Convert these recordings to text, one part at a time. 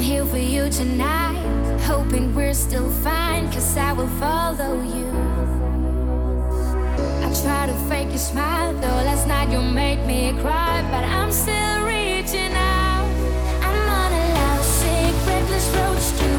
I'm here for you tonight. Hoping we're still fine, cause I will follow you. I try to fake a smile, though last night you made me cry, but I'm still reaching out. I'm on a love sick, reckless roadster.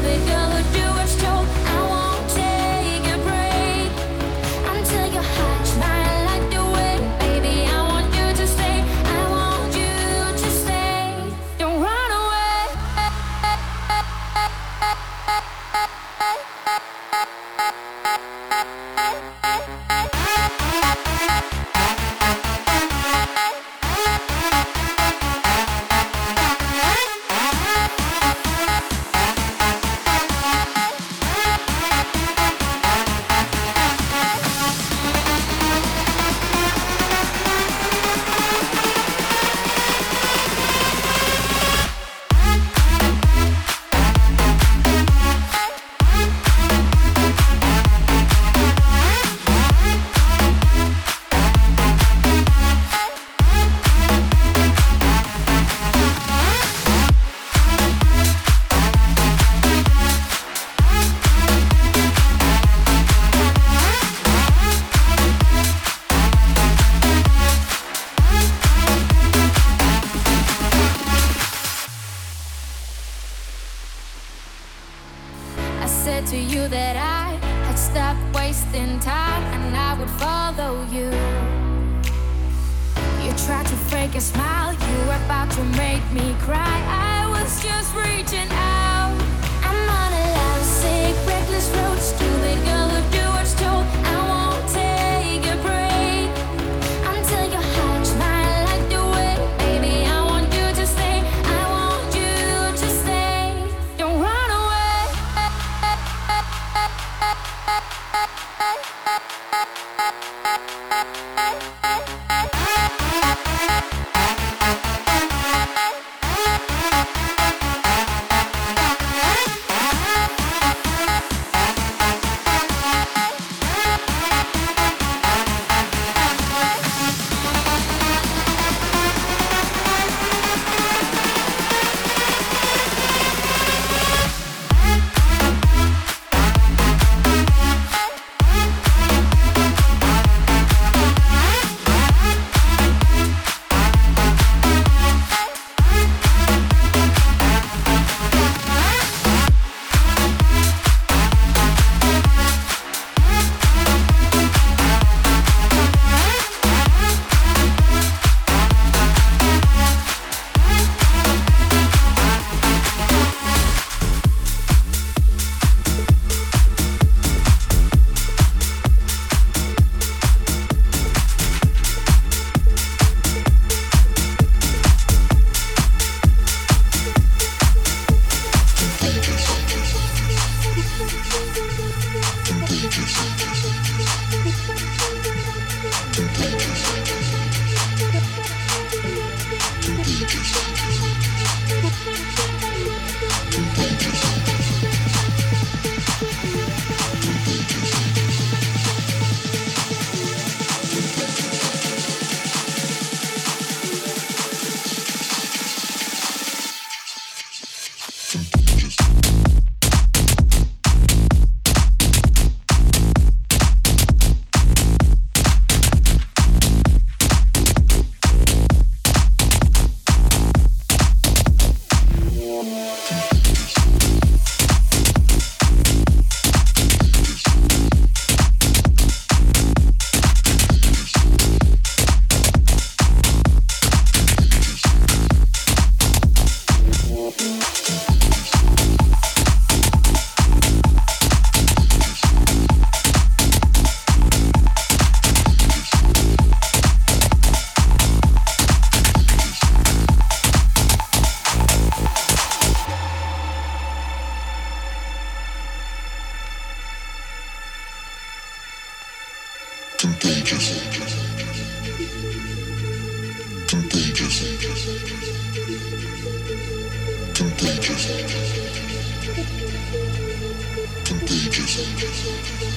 Contagious. Contagious.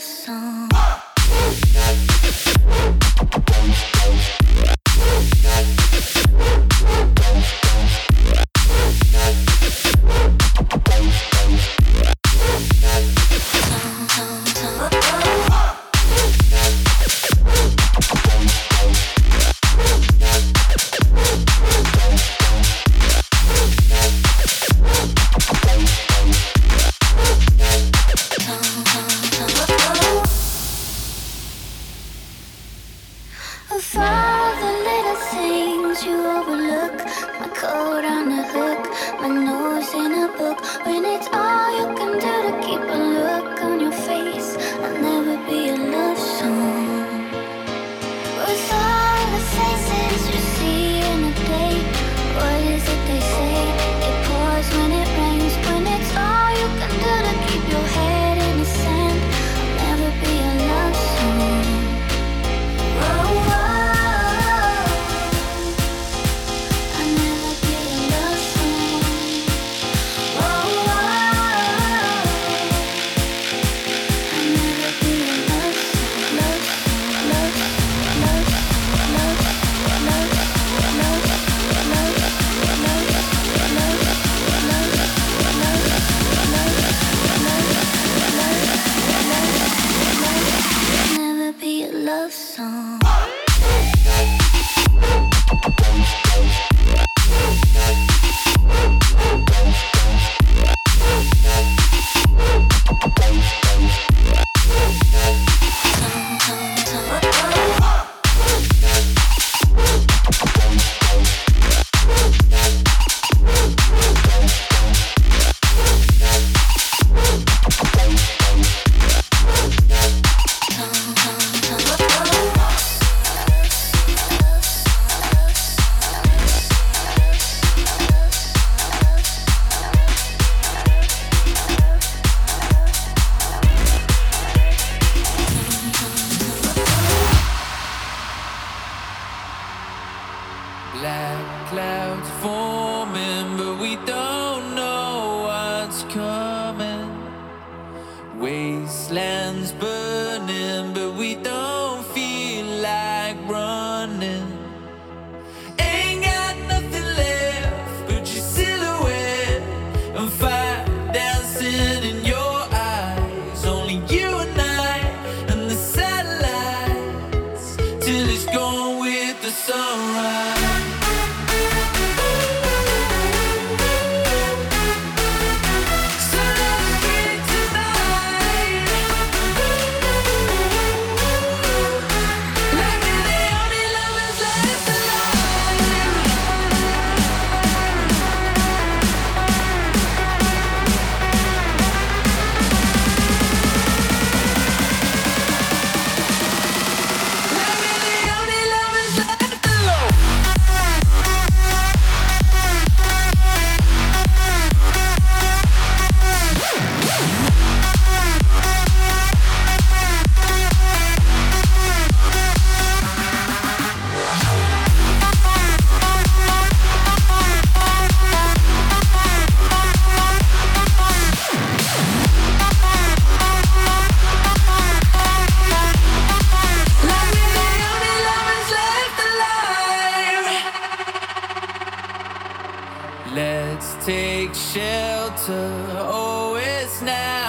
song. take shelter. Oh, it's now.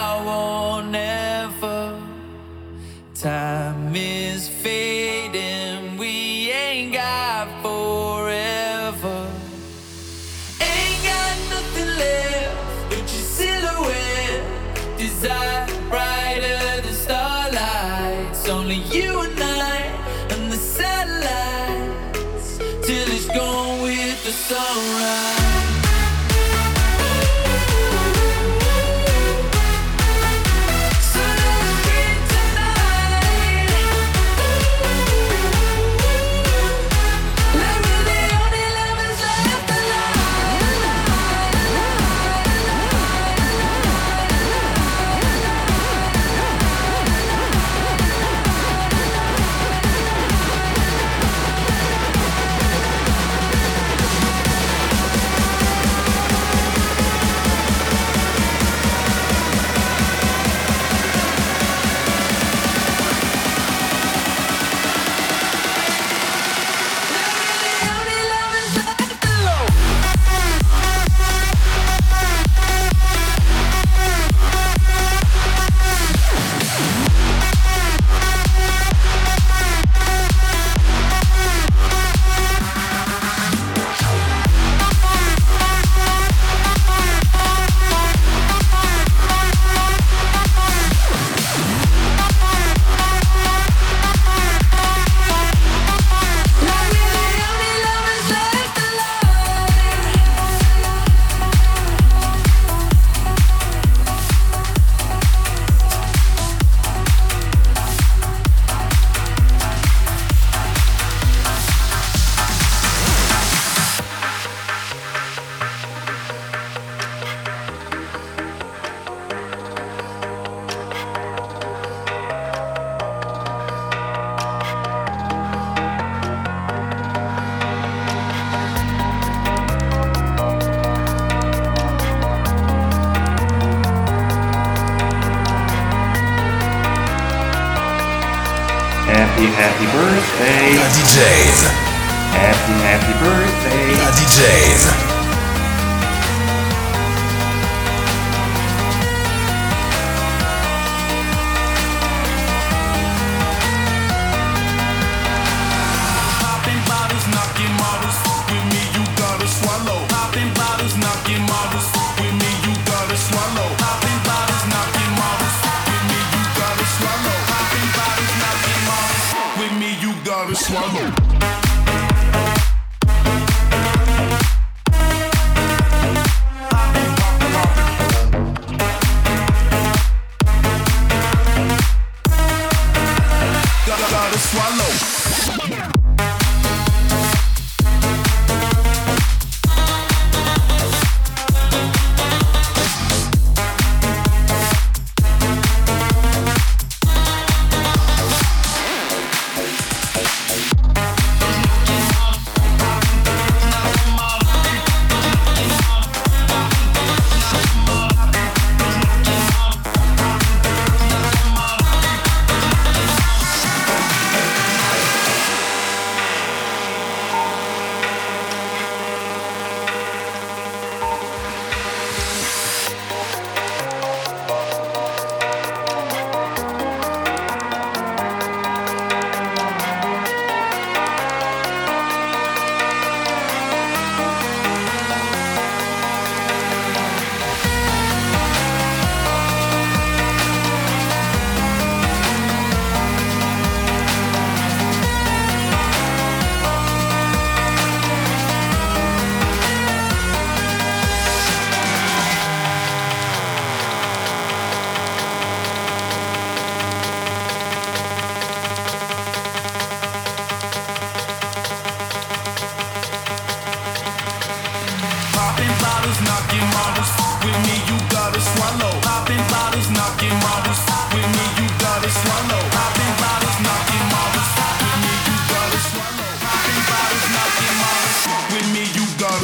swallow.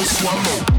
swallow.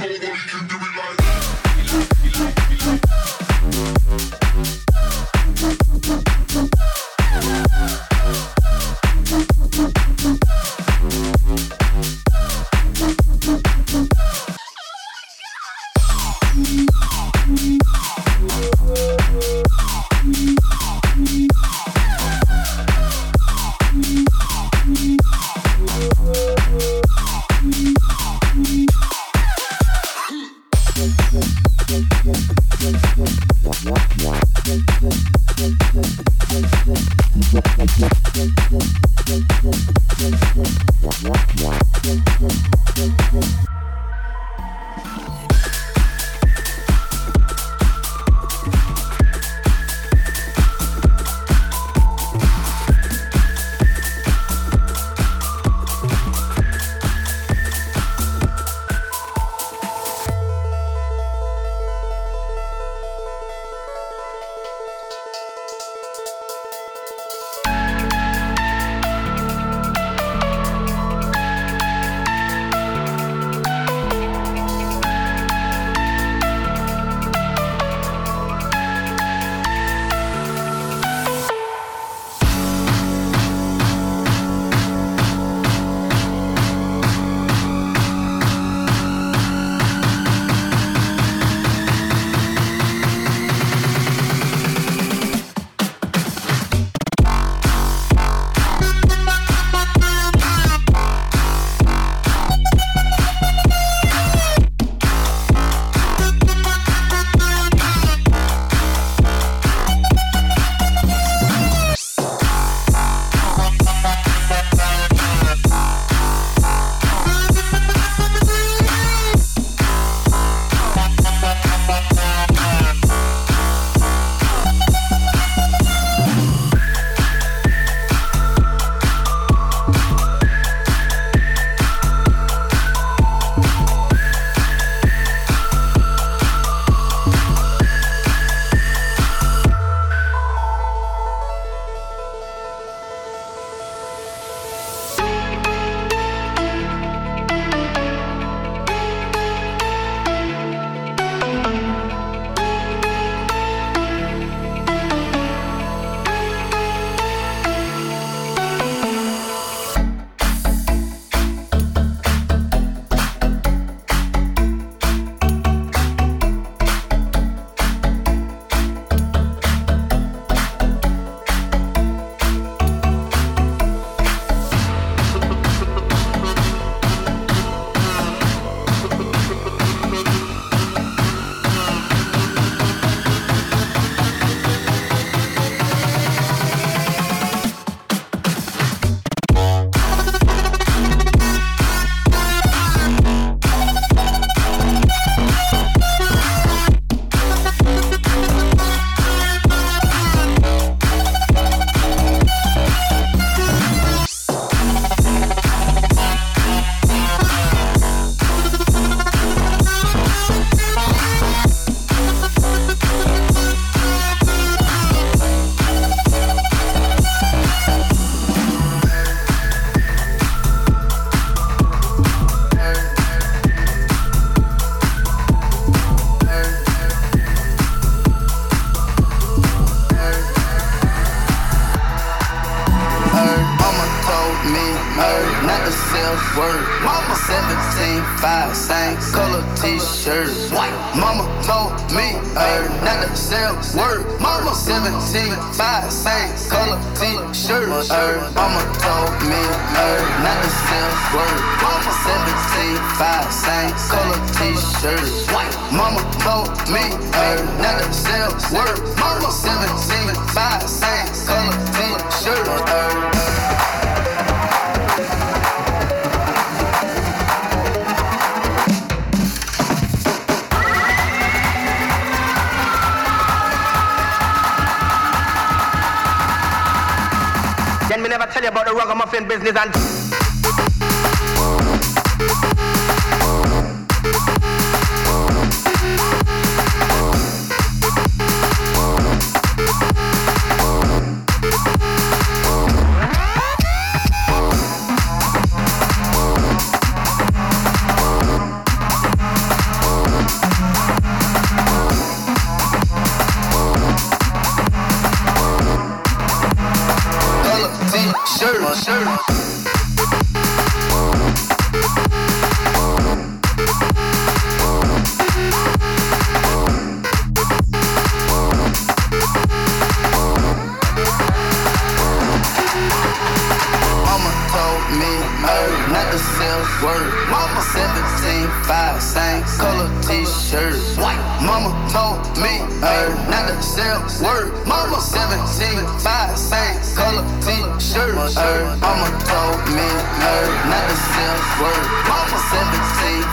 nobody can do it like five, same color t-shirt. White mama told me her not to sell word. Mama 17, five, same color t-shirt. Her mama told me her not to sell word. Mama 17, five, same color t-shirt. White mama told me her not to sell word. Mama 17, five, same color t-shirt. Her tell you about the ragamuffin business and.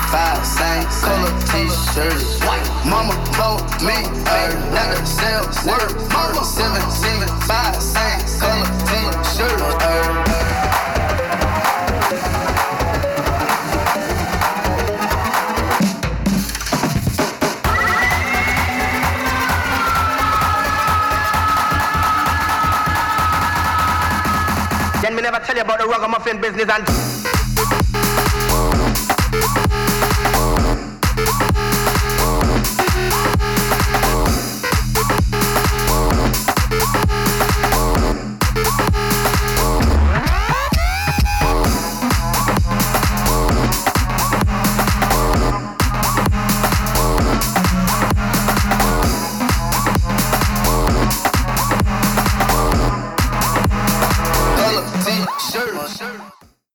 17, 5, same color t-shirt. White. Mama told me, er, not to sell word. Mama 17, 5, same color t-shirt. Then me never tell you about the ragamuffin business and